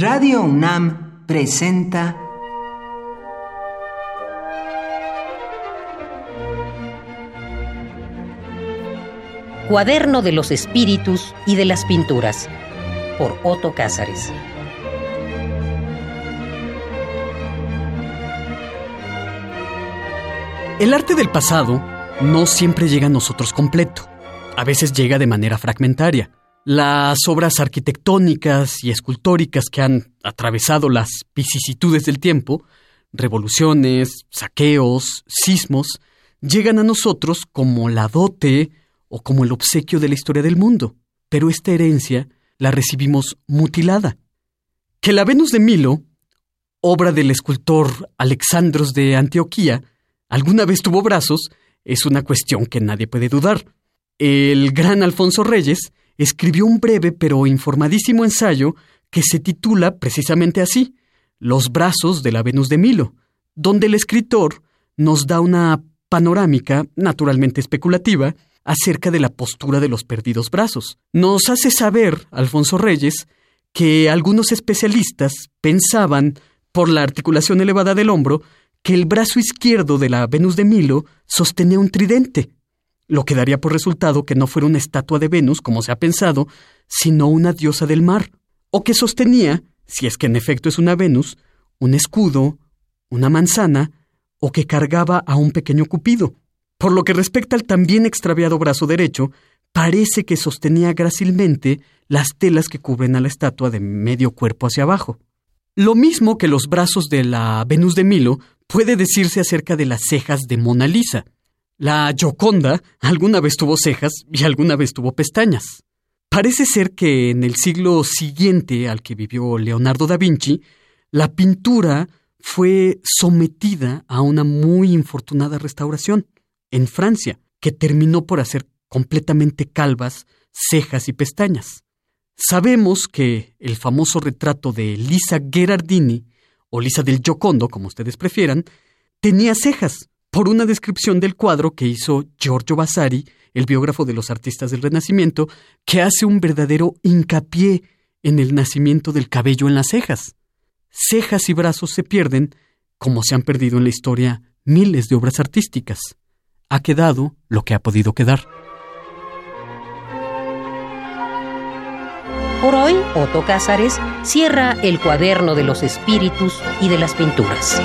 Radio UNAM presenta Cuaderno de los Espíritus y de las Pinturas por Otto Cázares. El arte del pasado no siempre llega a nosotros completo. A veces llega de manera fragmentaria. Las obras arquitectónicas y escultóricas que han atravesado las vicisitudes del tiempo, revoluciones, saqueos, sismos, llegan a nosotros como la dote o como el obsequio de la historia del mundo. Pero esta herencia la recibimos mutilada. Que la Venus de Milo, obra del escultor Alexandros de Antioquía, alguna vez tuvo brazos, es una cuestión que nadie puede dudar. El gran Alfonso Reyes escribió un breve pero informadísimo ensayo que se titula precisamente así, Los brazos de la Venus de Milo, donde el escritor nos da una panorámica, naturalmente especulativa, acerca de la postura de los perdidos brazos. Nos hace saber, Alfonso Reyes, que algunos especialistas pensaban, por la articulación elevada del hombro, que el brazo izquierdo de la Venus de Milo sostenía un tridente, lo que daría por resultado que no fuera una estatua de Venus, como se ha pensado, sino una diosa del mar, o que sostenía, si es que en efecto es una Venus, un escudo, una manzana, o que cargaba a un pequeño cupido. Por lo que respecta al también extraviado brazo derecho, parece que sostenía grácilmente las telas que cubren a la estatua de medio cuerpo hacia abajo. Lo mismo que los brazos de la Venus de Milo puede decirse acerca de las cejas de Mona Lisa. La Gioconda alguna vez tuvo cejas y alguna vez tuvo pestañas. Parece ser que en el siglo siguiente al que vivió Leonardo da Vinci, la pintura fue sometida a una muy infortunada restauración en Francia, que terminó por hacer completamente calvas cejas y pestañas. Sabemos que el famoso retrato de Lisa Gherardini, o Lisa del Giocondo, como ustedes prefieran, tenía cejas, por una descripción del cuadro que hizo Giorgio Vasari, el biógrafo de los artistas del Renacimiento, que hace un verdadero hincapié en el nacimiento del cabello en las cejas. Cejas y brazos se pierden, como se han perdido en la historia miles de obras artísticas ha quedado lo que ha podido quedar. Por hoy, Otto Cázares cierra el cuaderno de los espíritus y de las pinturas.